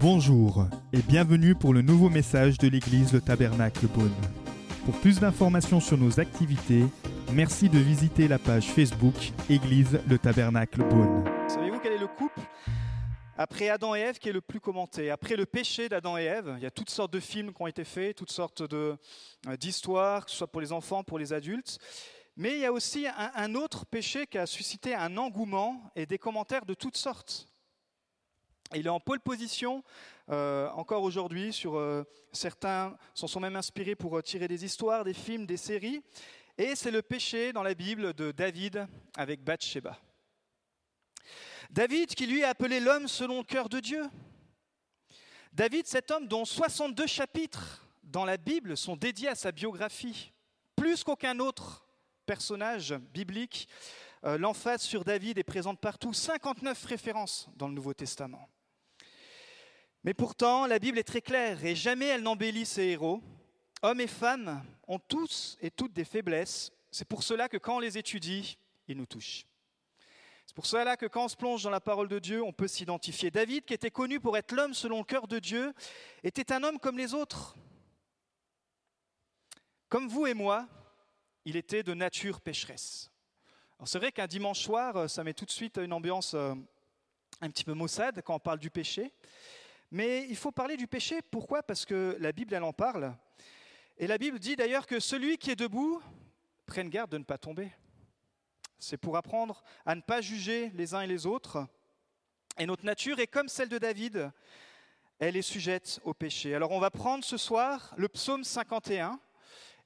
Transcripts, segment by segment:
Bonjour et bienvenue pour le nouveau message de l'église Le Tabernacle Beaune. Pour plus d'informations sur nos activités, merci de visiter la page Facebook Église Le Tabernacle Beaune. Savez-vous quel est le couple après Adam et Ève qui est le plus commenté? Après le péché d'Adam et Ève, il y a toutes sortes de films qui ont été faits, toutes sortes euh, d'histoires, que ce soit pour les enfants, pour les adultes. Mais il y a aussi un, un autre péché qui a suscité un engouement et des commentaires de toutes sortes. Il est en pole position euh, encore aujourd'hui. Sur euh, certains s'en sont même inspirés pour euh, tirer des histoires, des films, des séries. Et c'est le péché dans la Bible de David avec Bathsheba. David qui lui a appelé l'homme selon le cœur de Dieu. David, cet homme dont 62 chapitres dans la Bible sont dédiés à sa biographie, plus qu'aucun autre personnage biblique. L'emphase sur David est présente partout, 59 références dans le Nouveau Testament. Mais pourtant, la Bible est très claire et jamais elle n'embellit ses héros. Hommes et femmes ont tous et toutes des faiblesses. C'est pour cela que quand on les étudie, ils nous touchent. C'est pour cela que quand on se plonge dans la parole de Dieu, on peut s'identifier. David, qui était connu pour être l'homme selon le cœur de Dieu, était un homme comme les autres. Comme vous et moi, il était de nature pécheresse. c'est vrai qu'un dimanche soir, ça met tout de suite une ambiance euh, un petit peu maussade quand on parle du péché. Mais il faut parler du péché. Pourquoi? Parce que la Bible, elle en parle. Et la Bible dit d'ailleurs que celui qui est debout prenne garde de ne pas tomber. C'est pour apprendre à ne pas juger les uns et les autres. Et notre nature est comme celle de David, elle est sujette au péché. Alors on va prendre ce soir le psaume 51.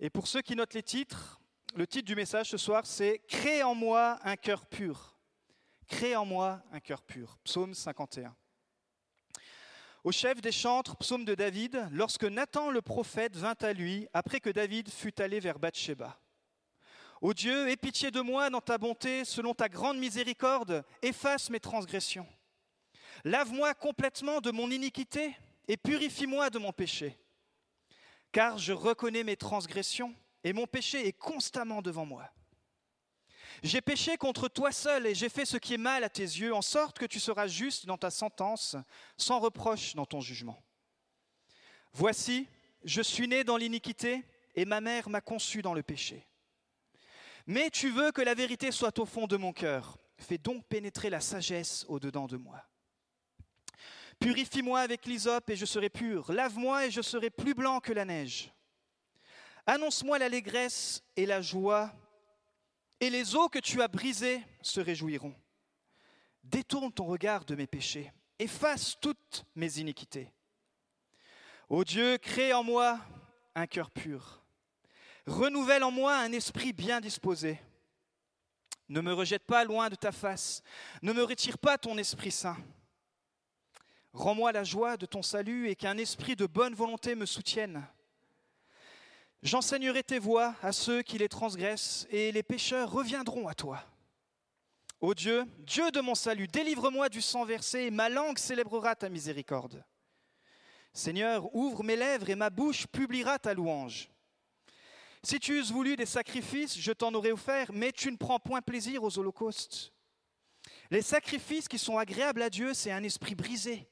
Et pour ceux qui notent les titres, le titre du message ce soir, c'est Crée en moi un cœur pur. Crée en moi un cœur pur. Psaume 51. Au chef des chantres, psaume de David, lorsque Nathan le prophète vint à lui, après que David fut allé vers Bathsheba. Ô Dieu, aie pitié de moi dans ta bonté, selon ta grande miséricorde, efface mes transgressions. Lave-moi complètement de mon iniquité et purifie-moi de mon péché. Car je reconnais mes transgressions et mon péché est constamment devant moi. J'ai péché contre toi seul et j'ai fait ce qui est mal à tes yeux, en sorte que tu seras juste dans ta sentence, sans reproche dans ton jugement. Voici, je suis né dans l'iniquité et ma mère m'a conçu dans le péché. Mais tu veux que la vérité soit au fond de mon cœur. Fais donc pénétrer la sagesse au-dedans de moi. Purifie-moi avec l'hysope et je serai pur. Lave-moi et je serai plus blanc que la neige. Annonce-moi l'allégresse et la joie et les eaux que tu as brisées se réjouiront. Détourne ton regard de mes péchés, efface toutes mes iniquités. Ô Dieu, crée en moi un cœur pur, renouvelle en moi un esprit bien disposé. Ne me rejette pas loin de ta face, ne me retire pas ton Esprit Saint. Rends-moi la joie de ton salut et qu'un esprit de bonne volonté me soutienne. J'enseignerai tes voies à ceux qui les transgressent, et les pécheurs reviendront à toi. Ô Dieu, Dieu de mon salut, délivre-moi du sang versé, et ma langue célébrera ta miséricorde. Seigneur, ouvre mes lèvres, et ma bouche publiera ta louange. Si tu eusses voulu des sacrifices, je t'en aurais offert, mais tu ne prends point plaisir aux holocaustes. Les sacrifices qui sont agréables à Dieu, c'est un esprit brisé.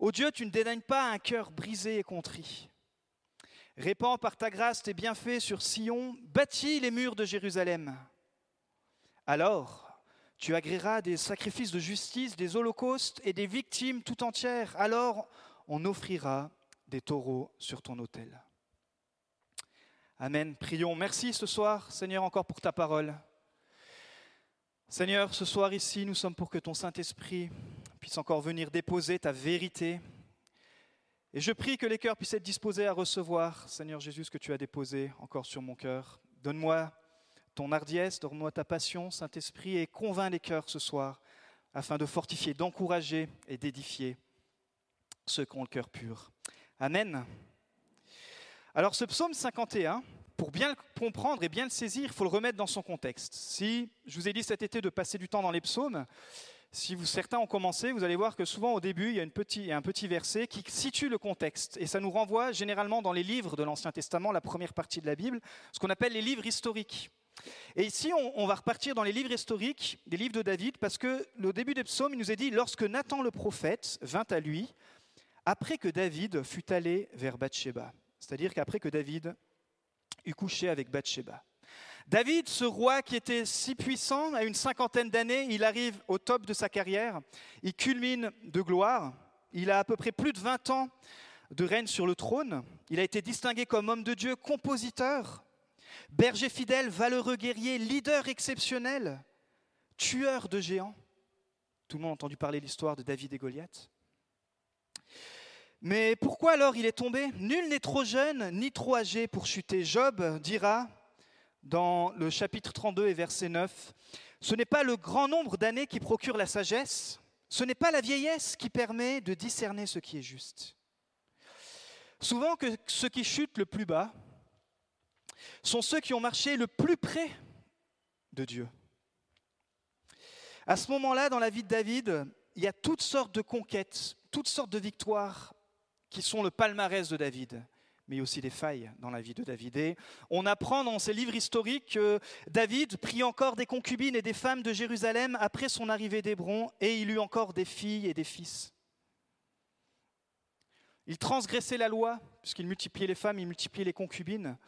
Ô Dieu, tu ne dédaignes pas un cœur brisé et contrit. Répands par ta grâce tes bienfaits sur Sion, bâtis les murs de Jérusalem. Alors, tu agréeras des sacrifices de justice, des holocaustes et des victimes tout entières. Alors, on offrira des taureaux sur ton autel. Amen. Prions. Merci ce soir, Seigneur, encore pour ta parole. Seigneur, ce soir ici, nous sommes pour que ton Saint-Esprit puisse encore venir déposer ta vérité et je prie que les cœurs puissent être disposés à recevoir, Seigneur Jésus, ce que tu as déposé encore sur mon cœur. Donne-moi ton hardiesse, donne-moi ta passion, Saint-Esprit, et convainc les cœurs ce soir, afin de fortifier, d'encourager et d'édifier ceux qui ont le cœur pur. Amen. Alors ce psaume 51, pour bien le comprendre et bien le saisir, il faut le remettre dans son contexte. Si je vous ai dit cet été de passer du temps dans les psaumes, si vous, certains ont commencé, vous allez voir que souvent au début, il y a, un petit verset qui situe le contexte. Et ça nous renvoie généralement dans les livres de l'Ancien Testament, la première partie de la Bible, ce qu'on appelle les livres historiques. Et ici, on, va repartir dans les livres historiques, des livres de David, parce que le début des psaumes, il nous est dit, lorsque Nathan le prophète vint à lui, après que David fut allé vers Bathsheba, c'est-à-dire qu'après que David eut couché avec Bathsheba. David, ce roi qui était si puissant, à une cinquantaine d'années, il arrive au top de sa carrière, il culmine de gloire, il a à peu près plus de 20 ans de règne sur le trône, il a été distingué comme homme de Dieu, compositeur, berger fidèle, valeureux guerrier, leader exceptionnel, tueur de géants. Tout le monde a entendu parler de l'histoire de David et Goliath. Mais pourquoi alors il est tombé? Nul n'est trop jeune ni trop âgé pour chuter. Job dira dans le chapitre 32 et verset 9, Ce n'est pas le grand nombre d'années qui procure la sagesse, ce n'est pas la vieillesse qui permet de discerner ce qui est juste. Souvent ceux qui chutent le plus bas sont ceux qui ont marché le plus près de Dieu. À ce moment-là, dans la vie de David, il y a toutes sortes de conquêtes, toutes sortes de victoires qui sont le palmarès de David, mais aussi des failles dans la vie de David. Et on apprend dans ces livres historiques que David prit encore des concubines et des femmes de Jérusalem après son arrivée d'Hébron, et il eut encore des filles et des fils. Il transgressait la loi, puisqu'il multipliait les femmes, il multipliait les concubines.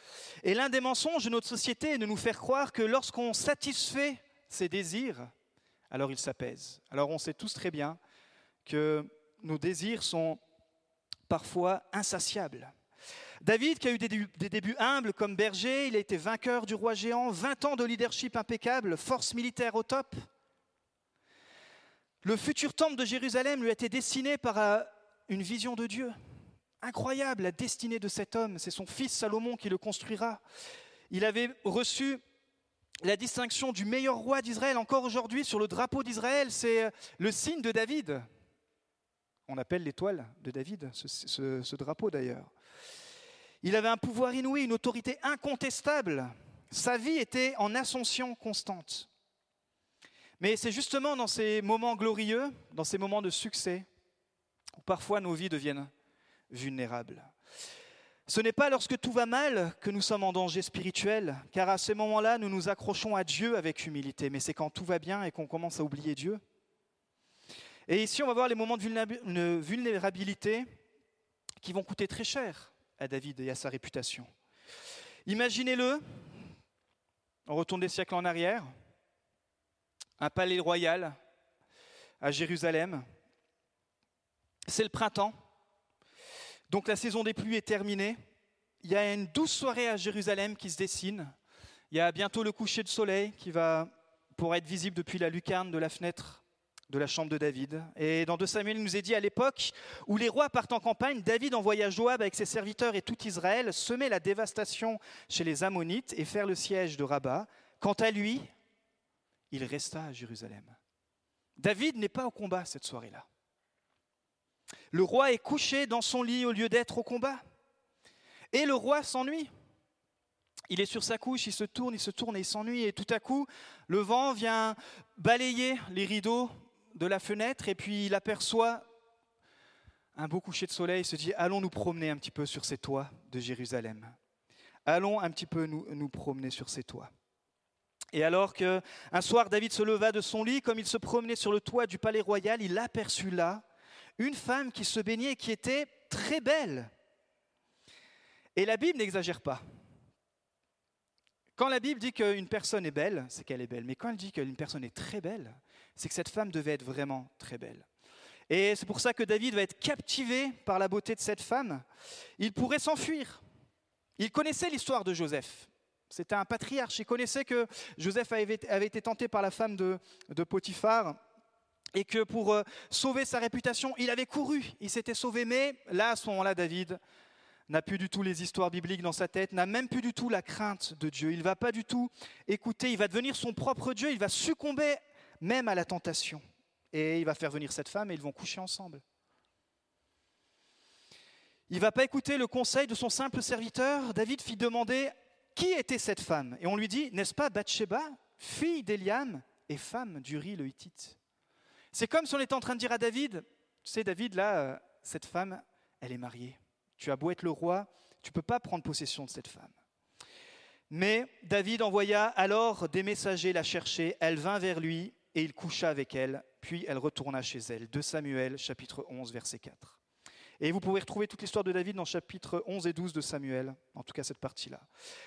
Et l'un des mensonges de notre société est de nous faire croire que lorsqu'on satisfait ses désirs, alors il s'apaise. Alors on sait tous très bien que nos désirs sont parfois insatiables. David, qui a eu des débuts, humbles comme berger, il a été vainqueur du roi géant, 20 ans de leadership impeccable, force militaire au top. Le futur temple de Jérusalem lui a été dessiné par euh, une vision de Dieu. Incroyable, la destinée de cet homme, c'est son fils Salomon qui le construira. Il avait reçu la distinction du meilleur roi d'Israël. Encore aujourd'hui, sur le drapeau d'Israël, c'est le signe de David. On appelle l'étoile de David, ce, drapeau d'ailleurs. Il avait un pouvoir inouï, une autorité incontestable. Sa vie était en ascension constante. Mais c'est justement dans ces moments glorieux, dans ces moments de succès, où parfois nos vies deviennent vulnérables. Ce n'est pas lorsque tout va mal que nous sommes en danger spirituel, car à ces moments-là, nous nous accrochons à Dieu avec humilité, mais c'est quand tout va bien et qu'on commence à oublier Dieu. Et ici, on va voir les moments de vulnérabilité qui vont coûter très cher à David et à sa réputation. Imaginez-le, on retourne des siècles en arrière, un palais royal à Jérusalem. C'est le printemps, donc la saison des pluies est terminée. Il y a une douce soirée à Jérusalem qui se dessine. Il y a bientôt le coucher de soleil qui va pour être visible depuis la lucarne de la fenêtre de la chambre de David. Et dans 2 Samuel, il nous est dit à l'époque où les rois partent en campagne, David envoya Joab avec ses serviteurs et tout Israël semer la dévastation chez les Ammonites et faire le siège de Rabat. Quant à lui, il resta à Jérusalem. David n'est pas au combat cette soirée-là. Le roi est couché dans son lit au lieu d'être au combat. Et le roi s'ennuie. Il est sur sa couche, il se tourne, il se tourne et il s'ennuie. Et tout à coup, le vent vient balayer les rideaux de la fenêtre et puis il aperçoit un beau coucher de soleil. Il se dit Allons nous promener un petit peu sur ces toits de Jérusalem. Allons un petit peu nous, nous promener sur ces toits. Et alors qu'un soir David se leva de son lit, comme il se promenait sur le toit du palais royal, il aperçut là une femme qui se baignait et qui était très belle. Et la Bible n'exagère pas. Quand la Bible dit qu'une personne est belle, c'est qu'elle est belle. Mais quand elle dit qu'une personne est très belle, c'est que cette femme devait être vraiment très belle. Et c'est pour ça que David va être captivé par la beauté de cette femme. Il pourrait s'enfuir. Il connaissait l'histoire de Joseph. C'était un patriarche. Il connaissait que Joseph avait, été tenté par la femme de, de Potiphar et que pour euh, sauver sa réputation, il avait couru, il s'était sauvé, mais là, à ce moment-là, David n'a plus du tout les histoires bibliques dans sa tête, n'a même plus du tout la crainte de Dieu, il ne va pas du tout écouter, il va devenir son propre Dieu, il va succomber même à la tentation, et il va faire venir cette femme et ils vont coucher ensemble. Il ne va pas écouter le conseil de son simple serviteur, David fit demander qui était cette femme, et on lui dit, n'est-ce pas Bathsheba, fille d'Eliam et femme d'Uri le Hittite? C'est comme si on était en train de dire à David, tu sais David, là, euh, cette femme, elle est mariée. Tu as beau être le roi, tu ne peux pas prendre possession de cette femme. Mais David envoya alors des messagers la chercher, elle vint vers lui et il coucha avec elle, puis elle retourna chez elle. De Samuel chapitre 11 verset 4. Et vous pouvez retrouver toute l'histoire de David dans chapitre 11 et 12 de Samuel, en tout cas cette partie-là.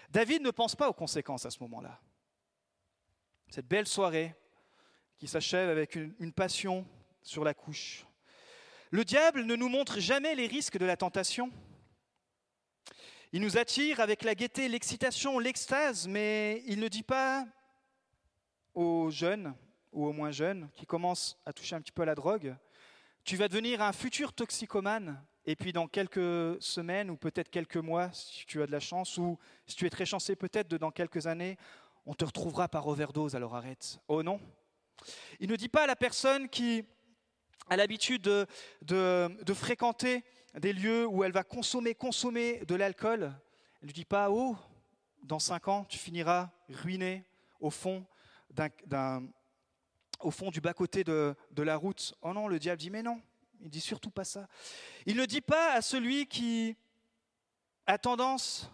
David ne pense pas aux conséquences à ce moment-là. Cette belle soirée qui s'achève avec une passion sur la couche. Le diable ne nous montre jamais les risques de la tentation. Il nous attire avec la gaieté, l'excitation, l'extase, mais il ne dit pas aux jeunes ou aux moins jeunes qui commencent à toucher un petit peu à la drogue, tu vas devenir un futur toxicomane, et puis dans quelques semaines ou peut-être quelques mois, si tu as de la chance, ou si tu es très chanceux, peut-être dans quelques années, on te retrouvera par overdose, alors arrête. Oh non. Il ne dit pas à la personne qui a l'habitude de, fréquenter des lieux où elle va consommer, consommer de l'alcool. Elle ne dit pas, oh, dans cinq ans, tu finiras ruiné au fond au fond du bas-côté de, de, la route. Oh non, le diable dit, mais non, il dit surtout pas ça. Il ne dit pas à celui qui a tendance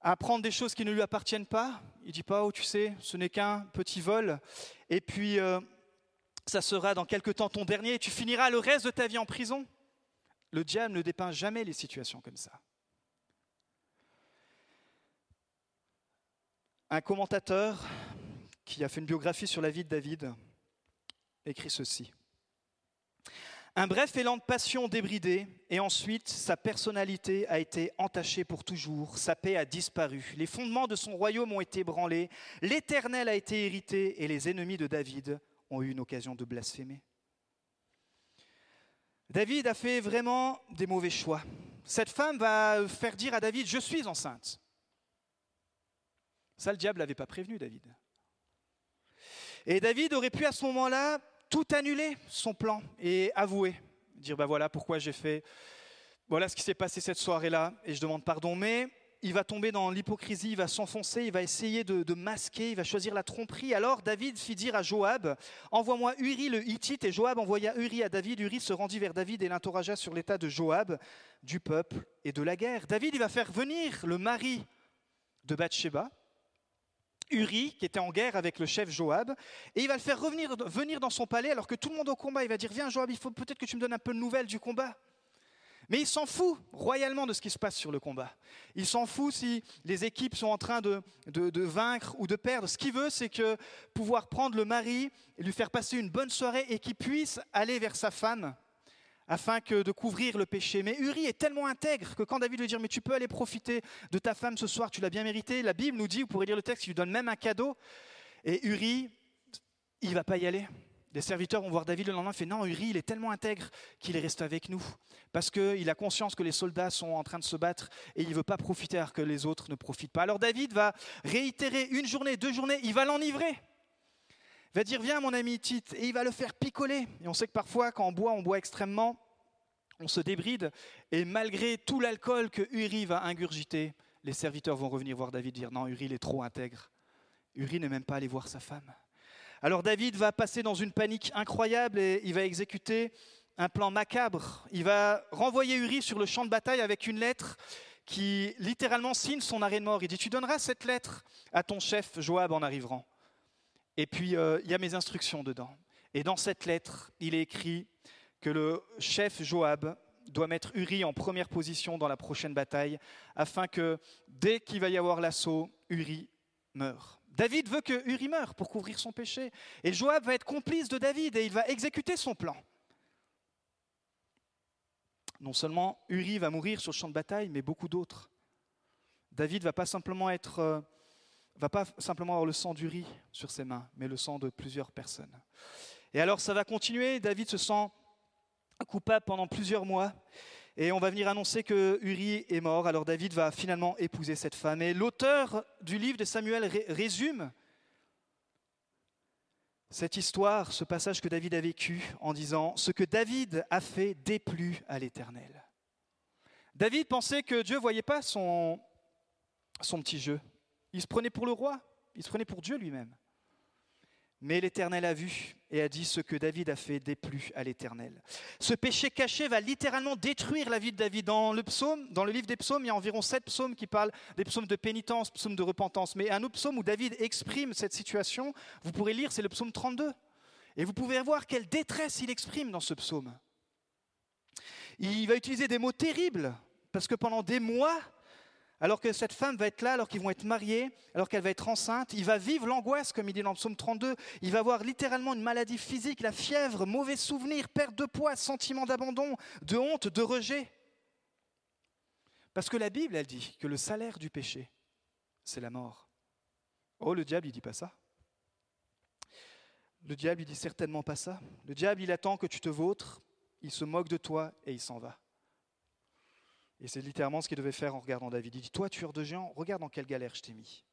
à prendre des choses qui ne lui appartiennent pas. Il dit pas, oh, tu sais, ce n'est qu'un petit vol. Et puis, euh, ça sera dans quelque temps ton dernier et tu finiras le reste de ta vie en prison. Le diable ne dépeint jamais les situations comme ça. Un commentateur qui a fait une biographie sur la vie de David écrit ceci. Un bref élan de passion débridé, et ensuite sa personnalité a été entachée pour toujours, sa paix a disparu, les fondements de son royaume ont été branlés, l'Éternel a été hérité, et les ennemis de David ont eu une occasion de blasphémer. David a fait vraiment des mauvais choix. Cette femme va faire dire à David, je suis enceinte. Ça, le diable n'avait pas prévenu David. Et David aurait pu à ce moment-là tout annuler, son plan, et avouer, dire, ben voilà pourquoi j'ai fait, voilà ce qui s'est passé cette soirée-là, et je demande pardon. Mais il va tomber dans l'hypocrisie, il va s'enfoncer, il va essayer de, masquer, il va choisir la tromperie. Alors David fit dire à Joab, envoie-moi Uri le Hittite, et Joab envoya Uri à David. Uri se rendit vers David et l'interrogea sur l'état de Joab, du peuple et de la guerre. David, il va faire venir le mari de Bathsheba, Uri, qui était en guerre avec le chef Joab, et il va le faire revenir, venir dans son palais alors que tout le monde au combat. Il va dire, viens Joab, il faut peut-être que tu me donnes un peu de nouvelles du combat. Mais il s'en fout royalement de ce qui se passe sur le combat. Il s'en fout si les équipes sont en train de, de, vaincre ou de perdre. Ce qu'il veut, c'est que pouvoir prendre le mari lui faire passer une bonne soirée et qu'il puisse aller vers sa femme afin que de couvrir le péché. Mais Uri est tellement intègre que quand David lui dit mais tu peux aller profiter de ta femme ce soir, tu l'as bien mérité. La Bible nous dit, vous pourrez lire le texte, il lui donne même un cadeau. Et Uri, il va pas y aller. Les serviteurs vont voir David le lendemain, fait non, Uri, il est tellement intègre qu'il est resté avec nous, parce qu'il a conscience que les soldats sont en train de se battre et il ne veut pas profiter alors que les autres ne profitent pas. Alors David va réitérer une journée, deux journées, il va l'enivrer. Il va dire, viens mon ami Tite, et il va le faire picoler. Et on sait que parfois, quand on boit, on boit extrêmement, on se débride, et malgré tout l'alcool que Uri va ingurgiter, les serviteurs vont revenir voir David dire, non, Uri, il est trop intègre. Uri n'est même pas allé voir sa femme. Alors David va passer dans une panique incroyable et il va exécuter un plan macabre. Il va renvoyer Uri sur le champ de bataille avec une lettre qui littéralement signe son arrêt de mort. Il dit, tu donneras cette lettre à ton chef Joab en arrivant. Et puis, euh, il y a mes instructions dedans. Et dans cette lettre, il est écrit que le chef Joab doit mettre Uri en première position dans la prochaine bataille, afin que dès qu'il va y avoir l'assaut, Uri meure. David veut que Uri meure pour couvrir son péché. Et Joab va être complice de David et il va exécuter son plan. Non seulement Uri va mourir sur le champ de bataille, mais beaucoup d'autres. David va pas simplement euh, va pas simplement avoir le sang d'Uri sur ses mains, mais le sang de plusieurs personnes. Et alors ça va continuer. David se sent coupable pendant plusieurs mois. Et on va venir annoncer que Uri est mort. Alors David va finalement épouser cette femme. Et l'auteur du livre de Samuel résume cette histoire, ce passage que David a vécu en disant Ce que David a fait déplut à l'Éternel. David pensait que Dieu ne voyait pas son, son petit jeu. Il se prenait pour le roi, il se prenait pour Dieu lui-même. Mais l'Éternel a vu et a dit ce que David a fait déplut à l'Éternel. Ce péché caché va littéralement détruire la vie de David. Dans le psaume, dans le livre des psaumes, il y a environ sept psaumes qui parlent des psaumes de pénitence, psaumes de repentance. Mais un autre psaume où David exprime cette situation, vous pourrez lire, c'est le psaume 32. Et vous pouvez voir quelle détresse il exprime dans ce psaume. Il va utiliser des mots terribles, parce que pendant des mois, alors que cette femme va être là, alors qu'ils vont être mariés, alors qu'elle va être enceinte, il va vivre l'angoisse, comme il dit dans le psaume 32. Il va avoir littéralement une maladie physique, la fièvre, mauvais souvenirs, perte de poids, sentiment d'abandon, de honte, de rejet. Parce que la Bible, elle dit que le salaire du péché, c'est la mort. Oh, le diable, il dit pas ça. Le diable, il dit certainement pas ça. Le diable, il attend que tu te vautres, il se moque de toi et il s'en va. Et c'est littéralement ce qu'il devait faire en regardant David. Il dit, toi, tueur de géants, regarde dans quelle galère je t'ai mis.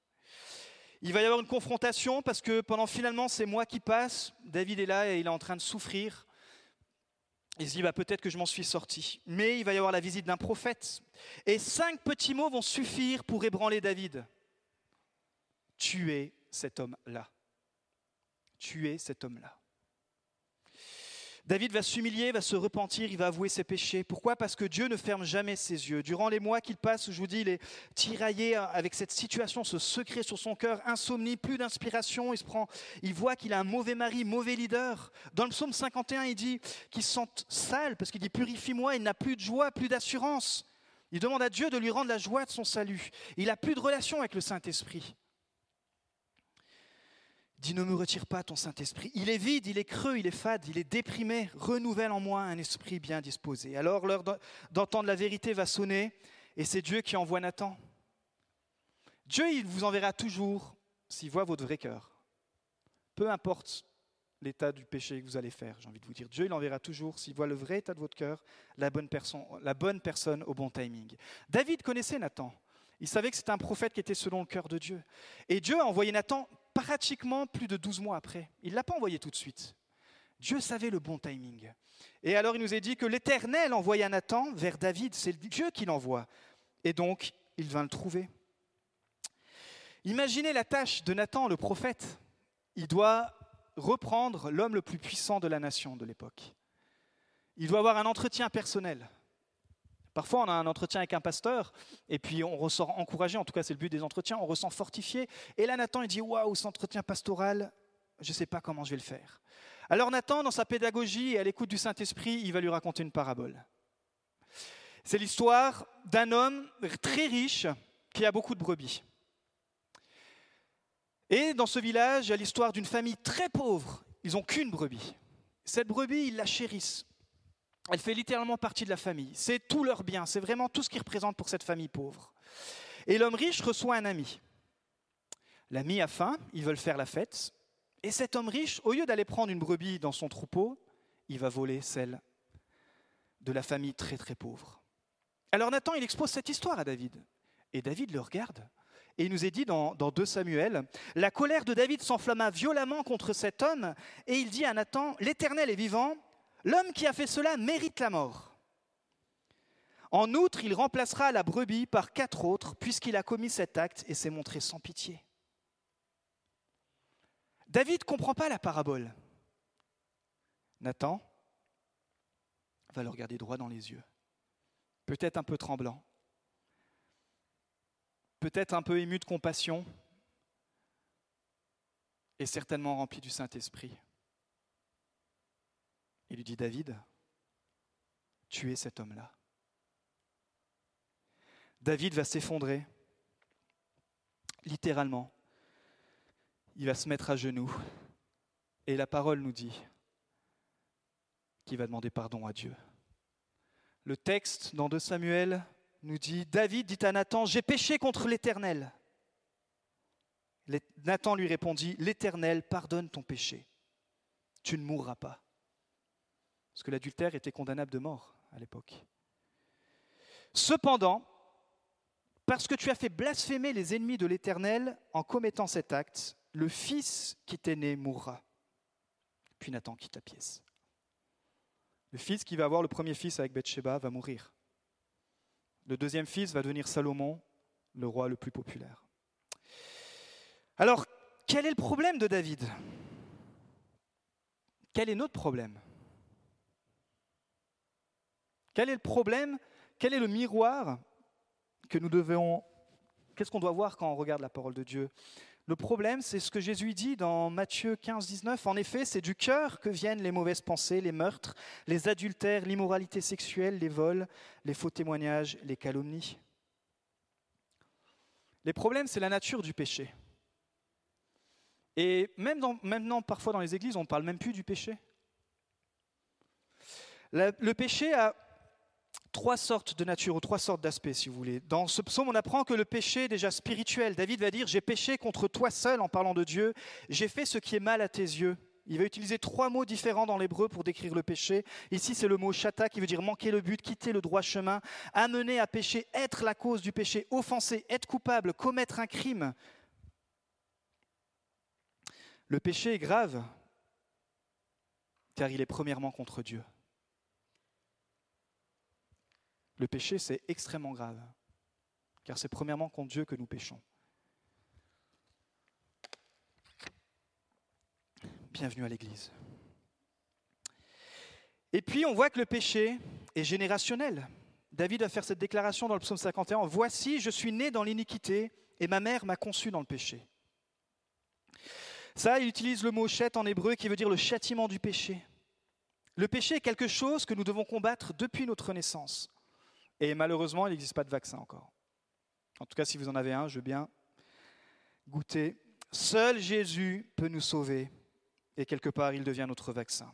Il va y avoir une confrontation parce que pendant finalement ces mois qui passent, David est là et il est en train de souffrir. Il se dit, bah, peut-être que je m'en suis sorti. Mais il va y avoir la visite d'un prophète. Et cinq petits mots vont suffire pour ébranler David. Tuer cet homme-là. Tuer cet homme-là. David va s'humilier, va se repentir, il va avouer ses péchés. Pourquoi? Parce que Dieu ne ferme jamais ses yeux. Durant les mois qu'il passe, je vous dis, il est tiraillé avec cette situation, ce secret sur son cœur, insomnie, plus d'inspiration. Il se prend, il voit qu'il a un mauvais mari, mauvais leader. Dans le psaume 51, il dit qu'il se sent sale parce qu'il dit purifie-moi. Il n'a plus de joie, plus d'assurance. Il demande à Dieu de lui rendre la joie de son salut. Il n'a plus de relation avec le Saint-Esprit dit ne me retire pas ton Saint-Esprit. Il est vide, il est creux, il est fade, il est déprimé. Renouvelle en moi un esprit bien disposé. Alors l'heure d'entendre la vérité va sonner et c'est Dieu qui envoie Nathan. Dieu, il vous enverra toujours s'il voit votre vrai cœur. Peu importe l'état du péché que vous allez faire, j'ai envie de vous dire. Dieu, il enverra toujours s'il voit le vrai état de votre cœur, la bonne, personne, la bonne personne au bon timing. David connaissait Nathan. Il savait que c'était un prophète qui était selon le cœur de Dieu. Et Dieu a envoyé Nathan pratiquement plus de 12 mois après. Il ne l'a pas envoyé tout de suite. Dieu savait le bon timing. Et alors il nous est dit que l'Éternel envoya Nathan vers David, c'est Dieu qui l'envoie. Et donc, il vint le trouver. Imaginez la tâche de Nathan, le prophète. Il doit reprendre l'homme le plus puissant de la nation de l'époque. Il doit avoir un entretien personnel. Parfois, on a un entretien avec un pasteur, et puis on ressort encouragé, en tout cas c'est le but des entretiens, on ressent fortifié. Et là, Nathan, il dit, waouh, cet entretien pastoral, je ne sais pas comment je vais le faire. Alors Nathan, dans sa pédagogie et à l'écoute du Saint-Esprit, il va lui raconter une parabole. C'est l'histoire d'un homme très riche qui a beaucoup de brebis. Et dans ce village, il y a l'histoire d'une famille très pauvre. Ils n'ont qu'une brebis. Cette brebis, ils la chérissent. Elle fait littéralement partie de la famille. C'est tout leur bien, c'est vraiment tout ce qu'ils représentent pour cette famille pauvre. Et l'homme riche reçoit un ami. L'ami a faim, ils veulent faire la fête. Et cet homme riche, au lieu d'aller prendre une brebis dans son troupeau, il va voler celle de la famille très très pauvre. Alors Nathan, il expose cette histoire à David. Et David le regarde. Et il nous est dit dans, dans 2 Samuel, la colère de David s'enflamma violemment contre cet homme, et il dit à Nathan, l'Éternel est vivant, L'homme qui a fait cela mérite la mort. En outre, il remplacera la brebis par quatre autres, puisqu'il a commis cet acte et s'est montré sans pitié. David ne comprend pas la parabole. Nathan va le regarder droit dans les yeux, peut-être un peu tremblant, peut-être un peu ému de compassion, et certainement rempli du Saint-Esprit. Il lui dit, David, tuez cet homme-là. David va s'effondrer, littéralement. Il va se mettre à genoux. Et la parole nous dit qu'il va demander pardon à Dieu. Le texte dans 2 Samuel nous dit, David dit à Nathan, j'ai péché contre l'Éternel. Nathan lui répondit, l'Éternel pardonne ton péché. Tu ne mourras pas. Parce que l'adultère était condamnable de mort à l'époque. Cependant, parce que tu as fait blasphémer les ennemis de l'Éternel en commettant cet acte, le fils qui t'est né mourra. Puis Nathan quitte la pièce. Le fils qui va avoir le premier fils avec Bathsheba va mourir. Le deuxième fils va devenir Salomon, le roi le plus populaire. Alors, quel est le problème de David? Quel est notre problème? Quel est le problème Quel est le miroir que nous devons... Qu'est-ce qu'on doit voir quand on regarde la parole de Dieu? Le problème, c'est ce que Jésus dit dans Matthieu 15, 19. En effet, c'est du cœur que viennent les mauvaises pensées, les meurtres, les adultères, l'immoralité sexuelle, les vols, les faux témoignages, les calomnies. Les problèmes, c'est la nature du péché. Et même maintenant, parfois dans les églises, on ne parle même plus du péché. le péché a trois sortes de nature, ou trois sortes d'aspects, si vous voulez. Dans ce psaume, on apprend que le péché est déjà spirituel. David va dire, j'ai péché contre toi seul en parlant de Dieu, j'ai fait ce qui est mal à tes yeux. Il va utiliser trois mots différents dans l'hébreu pour décrire le péché. Ici, c'est le mot chata qui veut dire manquer le but, quitter le droit chemin, amener à pécher, être la cause du péché, offenser, être coupable, commettre un crime. Le péché est grave car il est premièrement contre Dieu. Le péché, c'est extrêmement grave, car c'est premièrement contre Dieu que nous péchons. Bienvenue à l'Église. Et puis on voit que le péché est générationnel. David va faire cette déclaration dans le psaume 51, Voici, je suis né dans l'iniquité et ma mère m'a conçu dans le péché. Ça, il utilise le mot chet en hébreu qui veut dire le châtiment du péché. Le péché est quelque chose que nous devons combattre depuis notre naissance. Et malheureusement, il n'existe pas de vaccin encore. En tout cas, si vous en avez un, je veux bien goûter. Seul Jésus peut nous sauver. Et quelque part, il devient notre vaccin.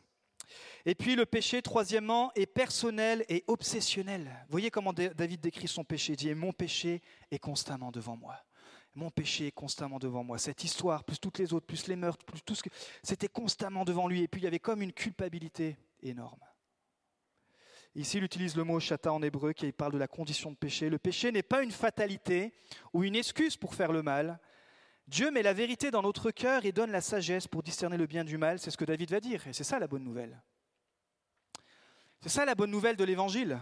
Et puis le péché, troisièmement, est personnel et obsessionnel. Voyez comment David décrit son péché. Il dit, mon péché est constamment devant moi. Mon péché est constamment devant moi. Cette histoire, plus toutes les autres, plus les meurtres, plus tout ce que... C'était constamment devant lui. Et puis il y avait comme une culpabilité énorme. Ici, il utilise le mot chata en hébreu qui parle de la condition de péché. Le péché n'est pas une fatalité ou une excuse pour faire le mal. Dieu met la vérité dans notre cœur et donne la sagesse pour discerner le bien du mal. C'est ce que David va dire. Et c'est ça la bonne nouvelle. C'est ça la bonne nouvelle de l'Évangile.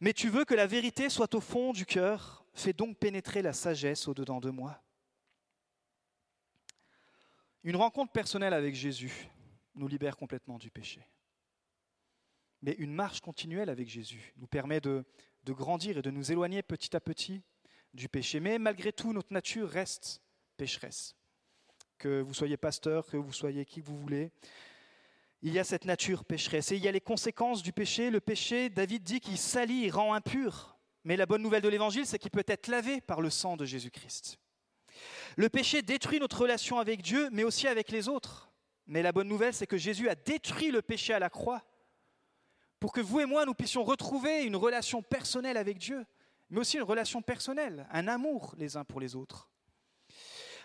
Mais tu veux que la vérité soit au fond du cœur, fais donc pénétrer la sagesse au-dedans de moi. Une rencontre personnelle avec Jésus nous libère complètement du péché mais une marche continuelle avec Jésus nous permet de, grandir et de nous éloigner petit à petit du péché. Mais malgré tout, notre nature reste pécheresse. Que vous soyez pasteur, que vous soyez qui vous voulez, il y a cette nature pécheresse. Et il y a les conséquences du péché. Le péché, David dit qu'il salit, rend impur. Mais la bonne nouvelle de l'Évangile, c'est qu'il peut être lavé par le sang de Jésus-Christ. Le péché détruit notre relation avec Dieu, mais aussi avec les autres. Mais la bonne nouvelle, c'est que Jésus a détruit le péché à la croix pour que vous et moi, nous puissions retrouver une relation personnelle avec Dieu, mais aussi une relation personnelle, un amour les uns pour les autres.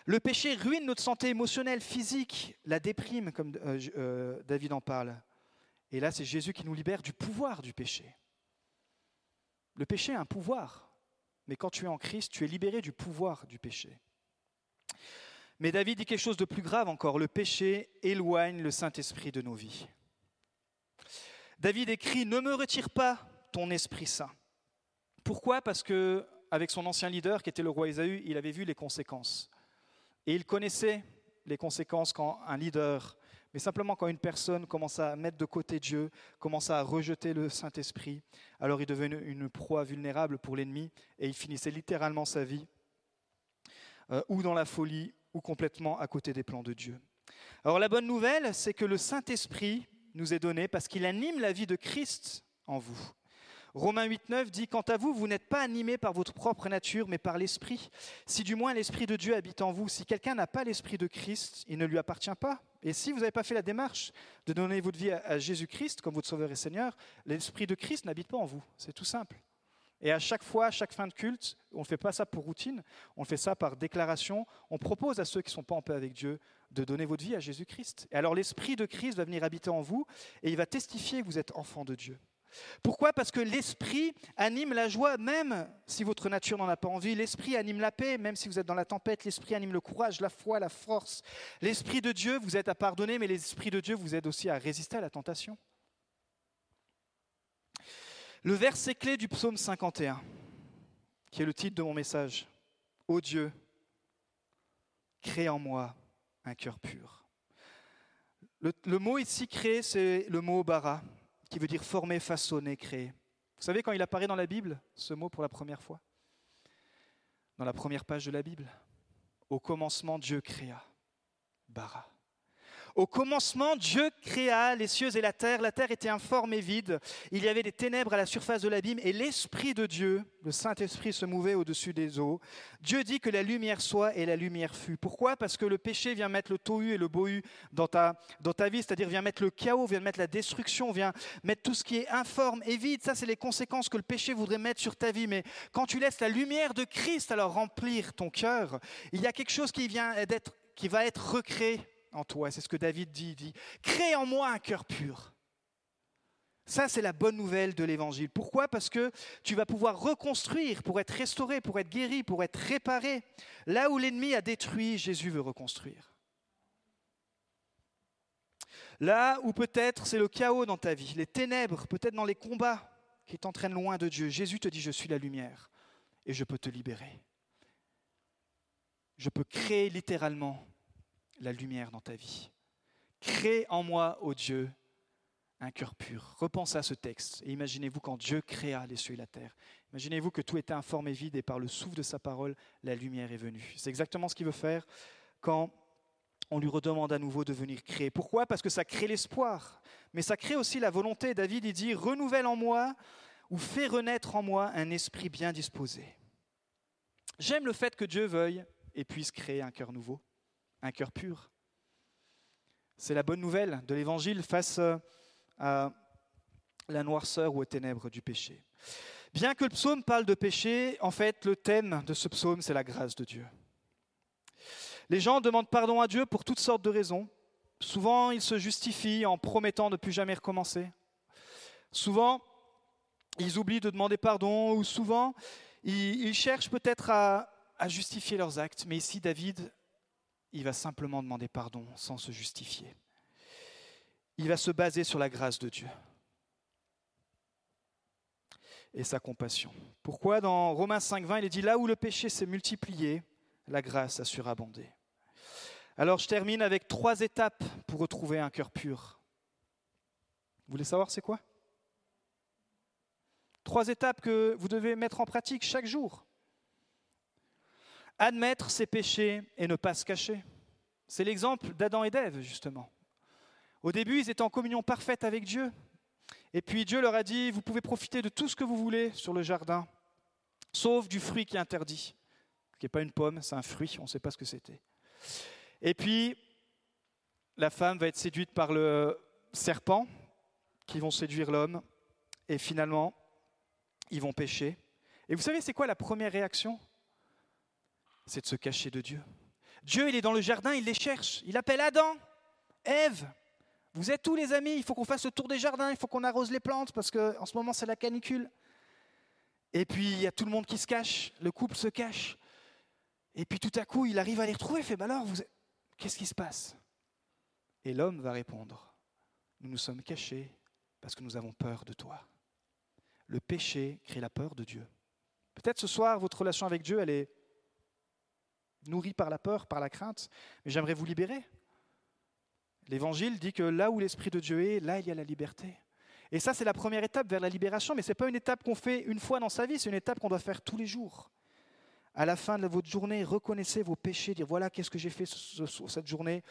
Le péché ruine notre santé émotionnelle, physique, la déprime, comme euh, euh, David en parle. Et là, c'est Jésus qui nous libère du pouvoir du péché. Le péché a un pouvoir, mais quand tu es en Christ, tu es libéré du pouvoir du péché. Mais David dit quelque chose de plus grave encore, le péché éloigne le Saint-Esprit de nos vies. David écrit Ne me retire pas ton Esprit Saint. Pourquoi? Parce que avec son ancien leader, qui était le roi Ésaü, il avait vu les conséquences. Et il connaissait les conséquences quand un leader, mais simplement quand une personne commence à mettre de côté Dieu, commence à rejeter le Saint-Esprit, alors il devenait une proie vulnérable pour l'ennemi et il finissait littéralement sa vie euh, ou dans la folie ou complètement à côté des plans de Dieu. Alors la bonne nouvelle, c'est que le Saint-Esprit nous est donné parce qu'il anime la vie de Christ en vous. Romains 8.9 dit, Quant à vous, vous n'êtes pas animés par votre propre nature, mais par l'Esprit. Si du moins l'Esprit de Dieu habite en vous, si quelqu'un n'a pas l'Esprit de Christ, il ne lui appartient pas. Et si vous n'avez pas fait la démarche de donner votre vie à Jésus-Christ comme votre Sauveur et Seigneur, l'Esprit de Christ n'habite pas en vous. C'est tout simple. Et à chaque fois, à chaque fin de culte, on ne fait pas ça pour routine, on fait ça par déclaration. On propose à ceux qui ne sont pas en paix avec Dieu de donner votre vie à Jésus-Christ. Et alors l'Esprit de Christ va venir habiter en vous et il va testifier que vous êtes enfant de Dieu. Pourquoi? Parce que l'Esprit anime la joie, même si votre nature n'en a pas envie. L'Esprit anime la paix, même si vous êtes dans la tempête. L'Esprit anime le courage, la foi, la force. L'Esprit de Dieu vous aide à pardonner, mais l'Esprit de Dieu vous aide aussi à résister à la tentation. Le verset clé du psaume 51, qui est le titre de mon message. Ô Dieu, crée en moi un cœur pur. Le, mot ici créé, c'est le mot bara, qui veut dire former, façonner, créer. Vous savez quand il apparaît dans la Bible, ce mot pour la première fois? Dans la première page de la Bible. Au commencement, Dieu créa. Bara. Au commencement, Dieu créa les cieux et la terre. La terre était informe et vide. Il y avait des ténèbres à la surface de l'abîme et l'Esprit de Dieu, le Saint-Esprit, se mouvait au-dessus des eaux. Dieu dit que la lumière soit et la lumière fut. Pourquoi? Parce que le péché vient mettre le tohu et le bohu dans ta, dans ta vie, c'est-à-dire vient mettre le chaos, vient mettre la destruction, vient mettre tout ce qui est informe et vide. Ça, c'est les conséquences que le péché voudrait mettre sur ta vie. Mais quand tu laisses la lumière de Christ alors remplir ton cœur, il y a quelque chose qui vient d'être qui va être recréé toi. C'est ce que David dit. Il dit, crée en moi un cœur pur. Ça, c'est la bonne nouvelle de l'Évangile. Pourquoi? Parce que tu vas pouvoir reconstruire pour être restauré, pour être guéri, pour être réparé. Là où l'ennemi a détruit, Jésus veut reconstruire. Là où peut-être c'est le chaos dans ta vie, les ténèbres, peut-être dans les combats qui t'entraînent loin de Dieu, Jésus te dit, je suis la lumière et je peux te libérer. Je peux créer littéralement la lumière dans ta vie. Crée en moi, ô Dieu, un cœur pur. Repensez à ce texte et imaginez-vous quand Dieu créa les cieux et la terre. Imaginez-vous que tout était informe et vide et par le souffle de sa parole, la lumière est venue. C'est exactement ce qu'il veut faire quand on lui redemande à nouveau de venir créer. Pourquoi? Parce que ça crée l'espoir, mais ça crée aussi la volonté. David, il dit, renouvelle en moi ou fais renaître en moi un esprit bien disposé. J'aime le fait que Dieu veuille et puisse créer un cœur nouveau un cœur pur. C'est la bonne nouvelle de l'Évangile face euh, à la noirceur ou aux ténèbres du péché. Bien que le psaume parle de péché, en fait, le thème de ce psaume, c'est la grâce de Dieu. Les gens demandent pardon à Dieu pour toutes sortes de raisons. Souvent, ils se justifient en promettant de ne plus jamais recommencer. Souvent, ils oublient de demander pardon, ou souvent, ils, cherchent peut-être à, à justifier leurs actes. Mais ici, David il va simplement demander pardon sans se justifier. Il va se baser sur la grâce de Dieu et sa compassion. Pourquoi dans Romains 5.20, il est dit là où le péché s'est multiplié, la grâce a surabondé. Alors je termine avec trois étapes pour retrouver un cœur pur. Vous voulez savoir c'est quoi? Trois étapes que vous devez mettre en pratique chaque jour. Admettre ses péchés et ne pas se cacher. C'est l'exemple d'Adam et d'Ève, justement. Au début, ils étaient en communion parfaite avec Dieu. Et puis Dieu leur a dit, vous pouvez profiter de tout ce que vous voulez sur le jardin, sauf du fruit qui est interdit, qui n'est pas une pomme, c'est un fruit, on ne sait pas ce que c'était. Et puis, la femme va être séduite par le serpent, qui vont séduire l'homme, et finalement, ils vont pécher. Et vous savez, c'est quoi la première réaction c'est de se cacher de Dieu. Dieu, il est dans le jardin, il les cherche. Il appelle Adam, Ève. Vous êtes tous les amis, il faut qu'on fasse le tour des jardins, il faut qu'on arrose les plantes parce qu'en ce moment c'est la canicule. Et puis il y a tout le monde qui se cache, le couple se cache. Et puis tout à coup, il arrive à les retrouver, il fait alors, qu'est-ce qui se passe? Et l'homme va répondre Nous nous sommes cachés parce que nous avons peur de toi. Le péché crée la peur de Dieu. Peut-être ce soir, votre relation avec Dieu, elle est nourri par la peur, par la crainte, mais j'aimerais vous libérer. L'évangile dit que là où l'Esprit de Dieu est, là il y a la liberté. Et ça, c'est la première étape vers la libération, mais ce n'est pas une étape qu'on fait une fois dans sa vie, c'est une étape qu'on doit faire tous les jours. À la fin de votre journée, reconnaissez vos péchés, dire voilà qu'est-ce que j'ai fait cette journée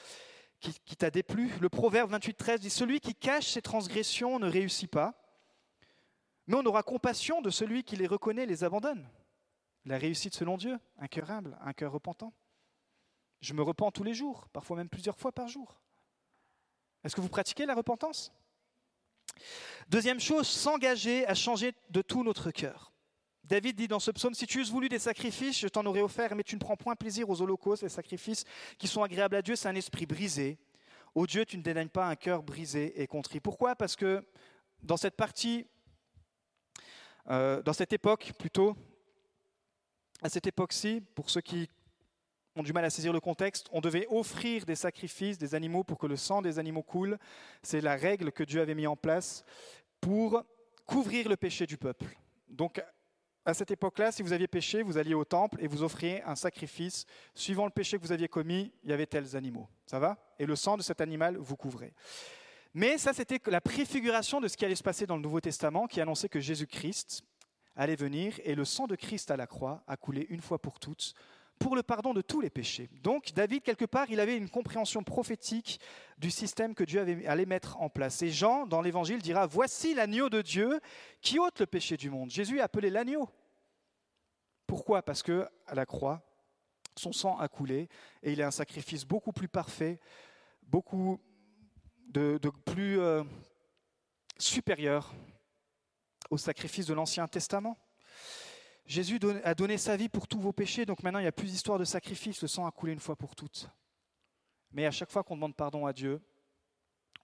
qui, qui t'a déplu. Le proverbe 28-13 dit Celui qui cache ses transgressions ne réussit pas, mais on aura compassion de celui qui les reconnaît les abandonne. La réussite selon Dieu, un cœur humble, un cœur repentant. Je me repens tous les jours, parfois même plusieurs fois par jour. Est-ce que vous pratiquez la repentance? Deuxième chose, s'engager à changer de tout notre cœur. David dit dans ce psaume, si tu euses voulu des sacrifices, je t'en aurais offert, mais tu ne prends point plaisir aux holocaustes, les sacrifices qui sont agréables à Dieu, c'est un esprit brisé. Ô Dieu, tu ne dédaignes pas un cœur brisé et contrit. Pourquoi? Parce que dans cette partie, euh, dans cette époque plutôt, à cette époque-ci, pour ceux qui ont du mal à saisir le contexte, on devait offrir des sacrifices, des animaux pour que le sang des animaux coule. C'est la règle que Dieu avait mise en place pour couvrir le péché du peuple. Donc, à cette époque-là, si vous aviez péché, vous alliez au temple et vous offriez un sacrifice. Suivant le péché que vous aviez commis, il y avait tels animaux. Ça va? Et le sang de cet animal vous couvrait. Mais ça, c'était la préfiguration de ce qui allait se passer dans le Nouveau Testament, qui annonçait que Jésus-Christ allait venir et le sang de Christ à la croix a coulé une fois pour toutes pour le pardon de tous les péchés. Donc David, quelque part, il avait une compréhension prophétique du système que Dieu avait, allait mettre en place. Et Jean, dans l'Évangile, dira, Voici l'agneau de Dieu qui ôte le péché du monde. Jésus est appelé l'agneau. Pourquoi? Parce que à la croix, son sang a coulé et il est un sacrifice beaucoup plus parfait, beaucoup de, plus euh, supérieur au sacrifice de l'Ancien Testament. Jésus a donné sa vie pour tous vos péchés, donc maintenant il n'y a plus d'histoire de sacrifice, le sang a coulé une fois pour toutes. Mais à chaque fois qu'on demande pardon à Dieu,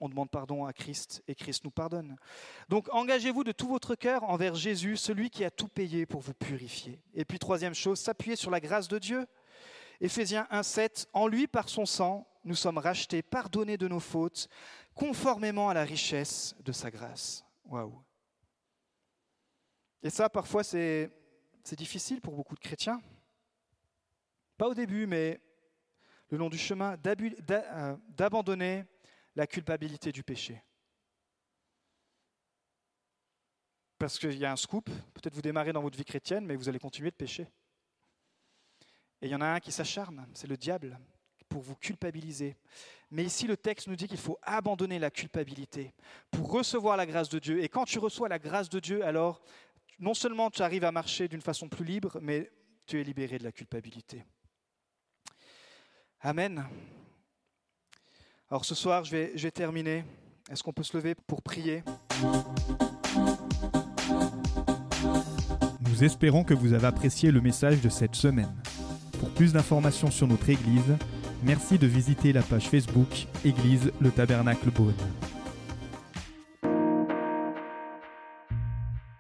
on demande pardon à Christ et Christ nous pardonne. Donc engagez-vous de tout votre cœur envers Jésus, celui qui a tout payé pour vous purifier. Et puis troisième chose, s'appuyer sur la grâce de Dieu. Éphésiens 1.7, en lui, par son sang, nous sommes rachetés, pardonnés de nos fautes, conformément à la richesse de sa grâce. Waouh. Et ça, parfois, c'est difficile pour beaucoup de chrétiens. Pas au début, mais le long du chemin, euh, d'abandonner la culpabilité du péché. Parce qu'il y a un scoop, peut-être vous démarrez dans votre vie chrétienne, mais vous allez continuer de pécher. Et il y en a un qui s'acharne, c'est le diable, pour vous culpabiliser. Mais ici, le texte nous dit qu'il faut abandonner la culpabilité pour recevoir la grâce de Dieu. Et quand tu reçois la grâce de Dieu, alors non seulement tu arrives à marcher d'une façon plus libre, mais tu es libéré de la culpabilité. Amen. Alors ce soir, je vais, terminer. Est-ce qu'on peut se lever pour prier? Nous espérons que vous avez apprécié le message de cette semaine. Pour plus d'informations sur notre Église, merci de visiter la page Facebook Église le Tabernacle Beaune.